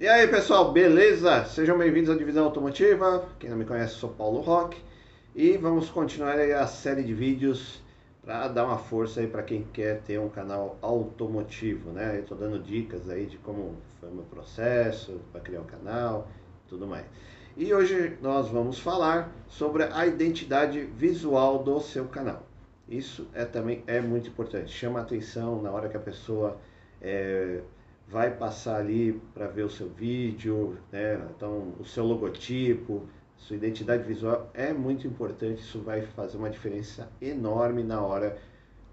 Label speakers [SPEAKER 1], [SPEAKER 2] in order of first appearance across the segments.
[SPEAKER 1] E aí pessoal, beleza? Sejam bem-vindos à Divisão Automotiva. Quem não me conhece, sou Paulo Roque e vamos continuar a série de vídeos para dar uma força aí para quem quer ter um canal automotivo, né? Eu tô dando dicas aí de como foi o meu processo para criar o um canal, tudo mais. E hoje nós vamos falar sobre a identidade visual do seu canal. Isso é também é muito importante. Chama atenção na hora que a pessoa é, vai passar ali para ver o seu vídeo, né? Então, o seu logotipo, sua identidade visual é muito importante. Isso vai fazer uma diferença enorme na hora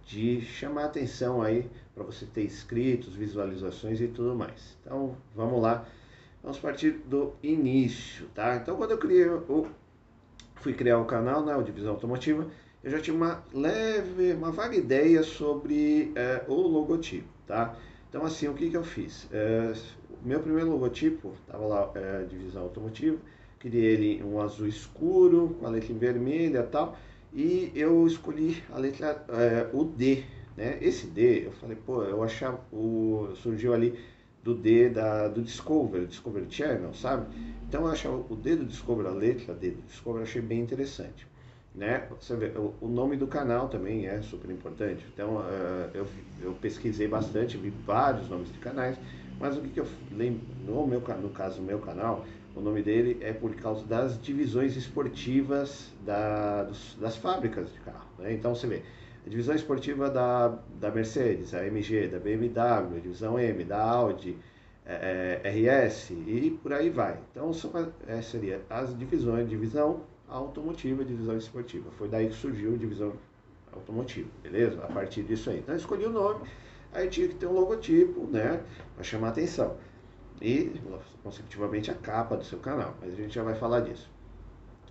[SPEAKER 1] de chamar atenção aí para você ter inscritos, visualizações e tudo mais. Então, vamos lá. Vamos partir do início, tá? Então, quando eu criei o fui criar o canal, né, o Divisão Automotiva, eu já tinha uma leve, uma vaga ideia sobre é, o logotipo, tá? Então, assim, o que, que eu fiz? É, meu primeiro logotipo, estava lá, é, divisão automotiva, criei ele um azul escuro, com a letra em vermelha e tal, e eu escolhi a letra, é, o D, né? Esse D, eu falei, pô, eu achava, o, surgiu ali do D da, do Discover, Discover Channel, sabe? Então eu achava o D do Discover, a letra D do Discover, achei bem interessante né? Você vê, o, nome do canal também é super importante. Então, uh, eu, eu pesquisei bastante, vi vários nomes de canais, mas o que, que eu lembro, no, meu, no caso, o meu canal, o nome dele é por causa das divisões esportivas da, dos, das fábricas de carro. Né? Então, você vê, divisão esportiva da, da Mercedes, a MG, da BMW, divisão M, da Audi, é, é, RS e por aí vai. Então, são, é, seria as divisões, divisão automotiva, divisão esportiva. Foi daí que surgiu a divisão automotiva, beleza? A partir disso aí. Então eu escolhi o nome, aí tinha que ter um logotipo, né? Para chamar atenção. E, consecutivamente, a capa do seu canal. Mas a gente já vai falar disso.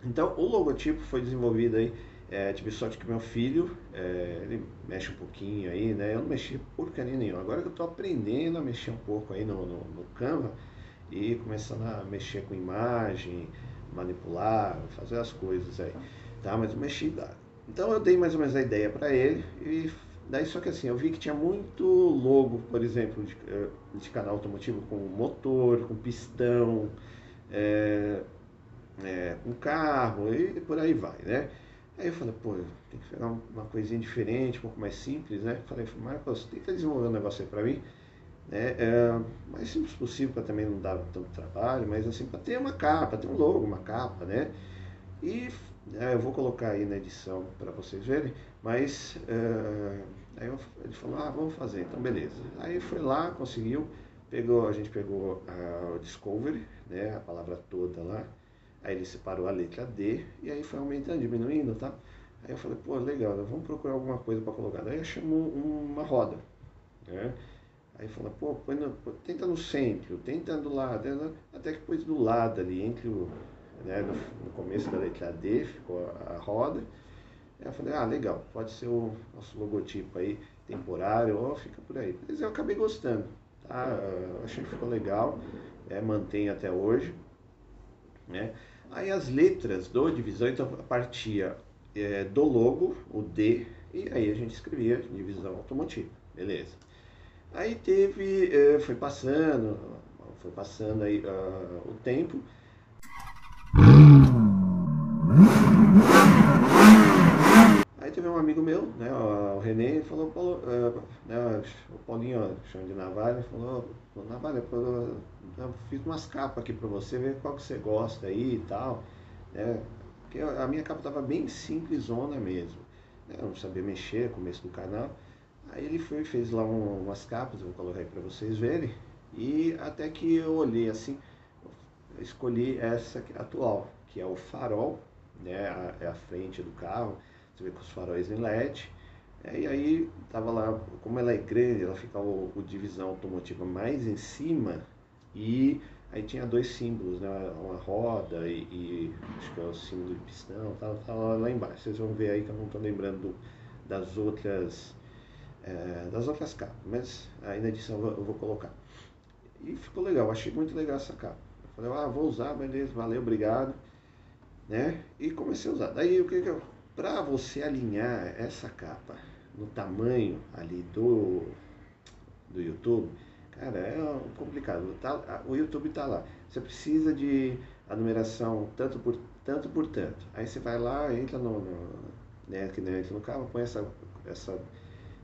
[SPEAKER 1] Então, o logotipo foi desenvolvido aí. É, tive sorte que meu filho, é, ele mexe um pouquinho aí, né? Eu não mexi porcaria nenhuma. Agora que eu tô aprendendo a mexer um pouco aí no, no, no Canva e começando a mexer com imagem, manipular, fazer as coisas aí, tá? Mas eu mexi dá. Então eu dei mais ou menos a ideia para ele e daí só que assim, eu vi que tinha muito logo, por exemplo, de, eh, de canal automotivo com motor, com pistão, é, é, com carro e por aí vai, né? Aí eu falei, pô, tem que pegar uma coisinha diferente, um pouco mais simples, né? Falei, Marcos, tenta desenvolver um negócio aí pra mim né? É, mais simples possível para também não dar tanto trabalho, mas assim, para ter uma capa, ter um logo, uma capa, né? E é, eu vou colocar aí na edição para vocês verem, mas é, aí eu, ele falou, ah, vamos fazer, então beleza. Aí foi lá, conseguiu, pegou, a gente pegou o Discovery, né, a palavra toda lá, aí ele separou a letra D, e aí foi aumentando, diminuindo, tá? Aí eu falei, pô, legal, vamos procurar alguma coisa para colocar. Daí chamou uma roda, né? Aí fala, pô, põe no, tenta no centro, tenta do lado, né? até que pôs do lado ali, entre o, né, no, no, começo da letra D, ficou a, a roda. Aí eu falei, ah, legal, pode ser o nosso logotipo aí, temporário, ou fica por aí. Mas eu acabei gostando, tá? Eu achei que ficou legal, é, mantém até hoje, né? Aí as letras do divisão, então partia é, do logo, o D, e aí a gente escrevia divisão automotiva, beleza. Aí teve, eh, foi passando, foi passando aí uh, o tempo. Aí teve um amigo meu, né, o Renê, falou, Paulo, uh, né, o Paulinho, chama de Navalha, falou, Navalha, eu, eu fiz umas capas aqui pra você, ver qual que você gosta aí e tal, né, porque a minha capa tava bem simplesona mesmo, né, eu não sabia mexer, começo do canal, Aí ele foi fez lá um, umas capas, vou colocar aí para vocês verem. E até que eu olhei assim, escolhi essa atual, que é o farol, né? A, é a frente do carro, você vê com os faróis em LED. E aí tava lá, como ela é grande, ela fica o, o divisão automotiva mais em cima e aí tinha dois símbolos, né? Uma roda e, e acho que é o símbolo de pistão, tava lá embaixo. Vocês vão ver aí que eu não estou lembrando das outras é, das outras capas, mas aí na edição eu vou, eu vou, colocar. E ficou legal, achei muito legal essa capa. Eu falei, ah, vou usar, beleza, valeu, obrigado. Né? E comecei a usar. Daí o que que eu. Pra você alinhar essa capa no tamanho ali do, do YouTube, cara, é complicado. Tá, o YouTube está lá. Você precisa de a numeração tanto por tanto por tanto. Aí você vai lá, entra no, no né, que entra no carro, põe essa, essa,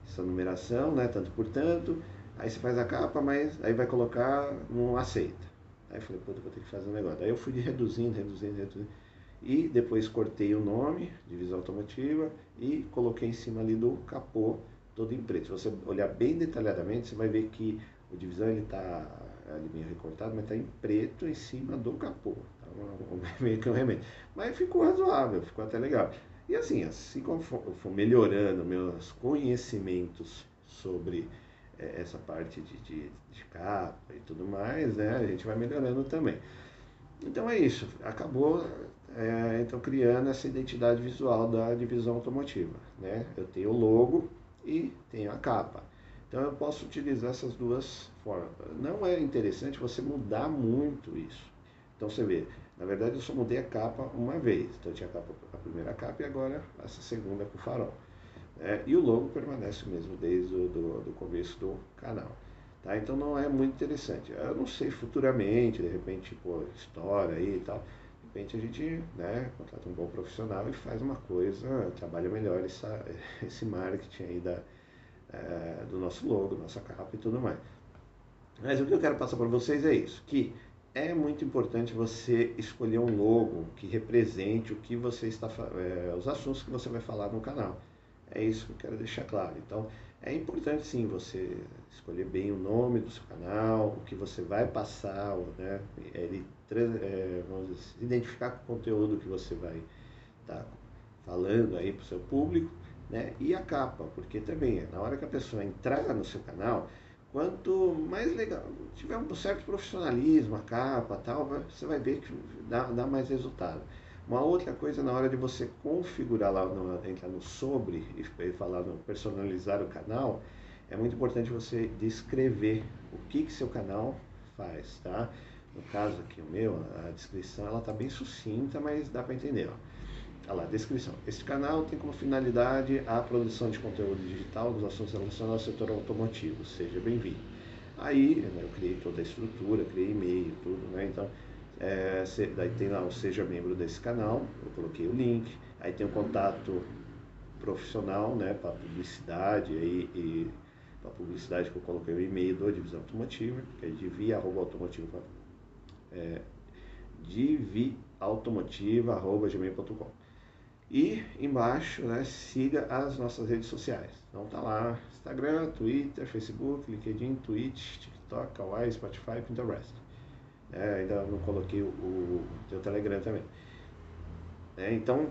[SPEAKER 1] essa numeração, né, tanto por tanto. Aí você faz a capa, mas aí vai colocar no aceita. Aí eu falei, puta, vou ter que fazer um negócio. Aí eu fui reduzindo, reduzindo, reduzindo. E depois cortei o nome, divisão automotiva, e coloquei em cima ali do capô, todo em preto. Se você olhar bem detalhadamente, você vai ver que o divisão ele está ali meio recortado, mas está em preto em cima do capô. Tá meio que um remédio. Mas ficou razoável, ficou até legal. E assim, assim como for, for melhorando meus conhecimentos sobre é, essa parte de, de, de, capa e tudo mais, né? A gente vai melhorando também. Então é isso, acabou é, então criando essa identidade visual da divisão automotiva, né? Eu tenho o logo e tenho a capa. Então eu posso utilizar essas duas formas. Não é interessante você mudar muito isso. Então você vê, na verdade eu só mudei a capa uma vez. Então eu tinha a, capa, a primeira capa e agora essa segunda com farol. É, e o logo permanece mesmo desde o do, do começo do canal. Tá? Então não é muito interessante. Eu não sei futuramente, de repente, pô, história aí e tal. Repente a gente né, contrata um bom profissional e faz uma coisa, trabalha melhor essa, esse marketing aí da, é, do nosso logo, nossa capa e tudo mais. Mas o que eu quero passar para vocês é isso, que é muito importante você escolher um logo que represente o que você está é, os assuntos que você vai falar no canal. É isso que eu quero deixar claro. Então, é importante sim você escolher bem o nome do seu canal, o que você vai passar, né? Ele, é, vamos dizer, identificar com o conteúdo que você vai estar tá falando aí para o seu público né? E a capa, porque também na hora que a pessoa entrar no seu canal, quanto mais legal, tiver um certo profissionalismo, a capa tal, você vai ver que dá, dá mais resultado. Uma outra coisa na hora de você configurar lá, no, entrar no sobre e falar no personalizar o canal, é muito importante você descrever o que que seu canal faz, tá? No caso aqui o meu, a descrição ela tá bem sucinta, mas dá para entender, ó. Olha lá, descrição. Este canal tem como finalidade a produção de conteúdo digital dos assuntos relacionados ao setor automotivo. Seja bem-vindo. Aí né, eu criei toda a estrutura, criei e-mail, tudo, né? Então, é, daí tem lá o Seja Membro desse canal, eu coloquei o link. Aí tem o contato profissional, né, para publicidade aí, e para publicidade que eu coloquei o e-mail do Divisão Automotiva, que é divi.automotiva, é, diviautomotiva.gmail.com. E embaixo, né, siga as nossas redes sociais. Então tá lá, Instagram, Twitter, Facebook, LinkedIn, Twitch, TikTok, Kawaii, Spotify, Pinterest. É, ainda não coloquei o, o, o Telegram também. É, então,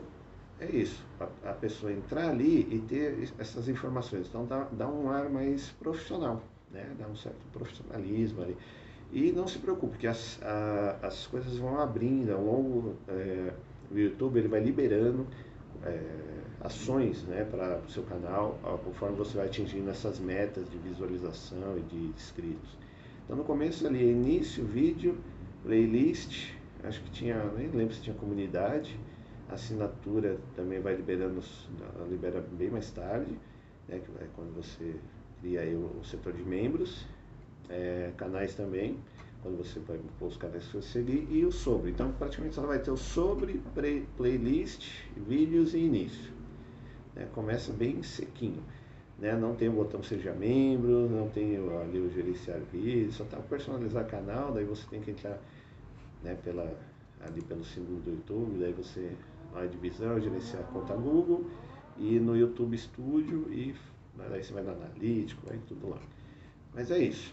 [SPEAKER 1] é isso. A, a, pessoa entrar ali e ter essas informações. Então dá, dá um ar mais profissional, né? Dá um certo profissionalismo ali. E não se preocupe, que as, a, as coisas vão abrindo ao longo. É, o YouTube ele vai liberando é, ações né, para o seu canal, conforme você vai atingindo essas metas de visualização e de inscritos. Então no começo ali, início, vídeo, playlist, acho que tinha, nem lembro se tinha comunidade, assinatura também vai liberando, libera bem mais tarde, né, que é quando você cria aí o, o setor de membros, é, canais também, quando você vai pôr os canais que você seguir, e o sobre. Então, praticamente só vai ter o sobre, play, playlist, vídeos e início. Né? Começa bem sequinho. Né? Não tem o botão seja membro, não tem ali o gerenciar vídeo, só tá personalizar canal, daí você tem que entrar né, pela, ali pelo símbolo do YouTube, daí você na divisão, gerenciar conta Google e no YouTube Studio e daí você vai no analítico, vai tudo lá. Mas é isso.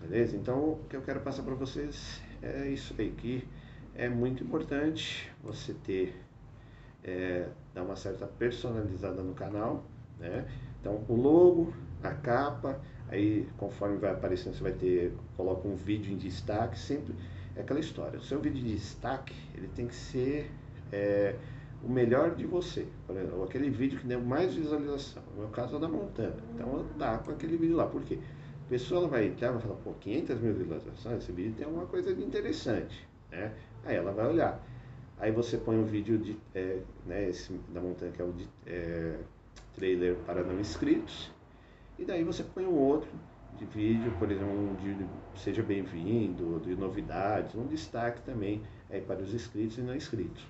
[SPEAKER 1] Beleza? Então, o que eu quero passar para vocês é isso aí, que é muito importante você ter, é, dar uma certa personalizada no canal, né? Então, o logo, a capa, aí conforme vai aparecendo, você vai ter, coloca um vídeo em destaque, sempre é aquela história. O seu vídeo de destaque, ele tem que ser é, o melhor de você. Por exemplo, aquele vídeo que deu mais visualização. No meu caso é da Montana. Então, eu com aquele vídeo lá. Por quê? pessoa ela vai entrar vai falar, pô, 500 mil visualizações, esse vídeo tem alguma coisa de interessante, né? Aí ela vai olhar. Aí você põe um vídeo de, é, né, esse da montanha que é o de é, trailer para não inscritos. E daí você põe um outro de vídeo, por exemplo, um de seja bem-vindo, de novidades, um destaque também aí para os inscritos e não inscritos.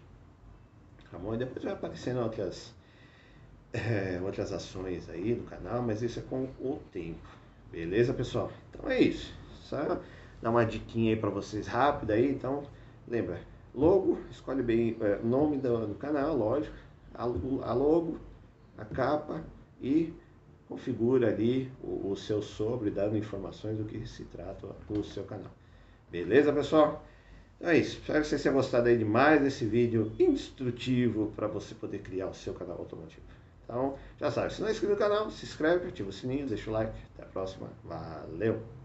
[SPEAKER 1] Tá bom? E depois vai aparecendo outras, é, outras ações aí no canal, mas isso é com o tempo. Beleza, pessoal? Então é isso. Só dar uma diquinha aí para vocês rápida aí. Então, lembra, logo, escolhe bem o é, nome do, do, canal, lógico, a, a, logo, a capa e configura ali o, o seu sobre, dando informações do que se trata o seu canal. Beleza, pessoal? Então é isso. Espero que vocês tenham gostado aí de mais desse vídeo instrutivo para você poder criar o seu canal automotivo. Então, já sabe, se não é inscrito no canal, se inscreve, ativa o sininho, deixa o like. Até a próxima. Valeu!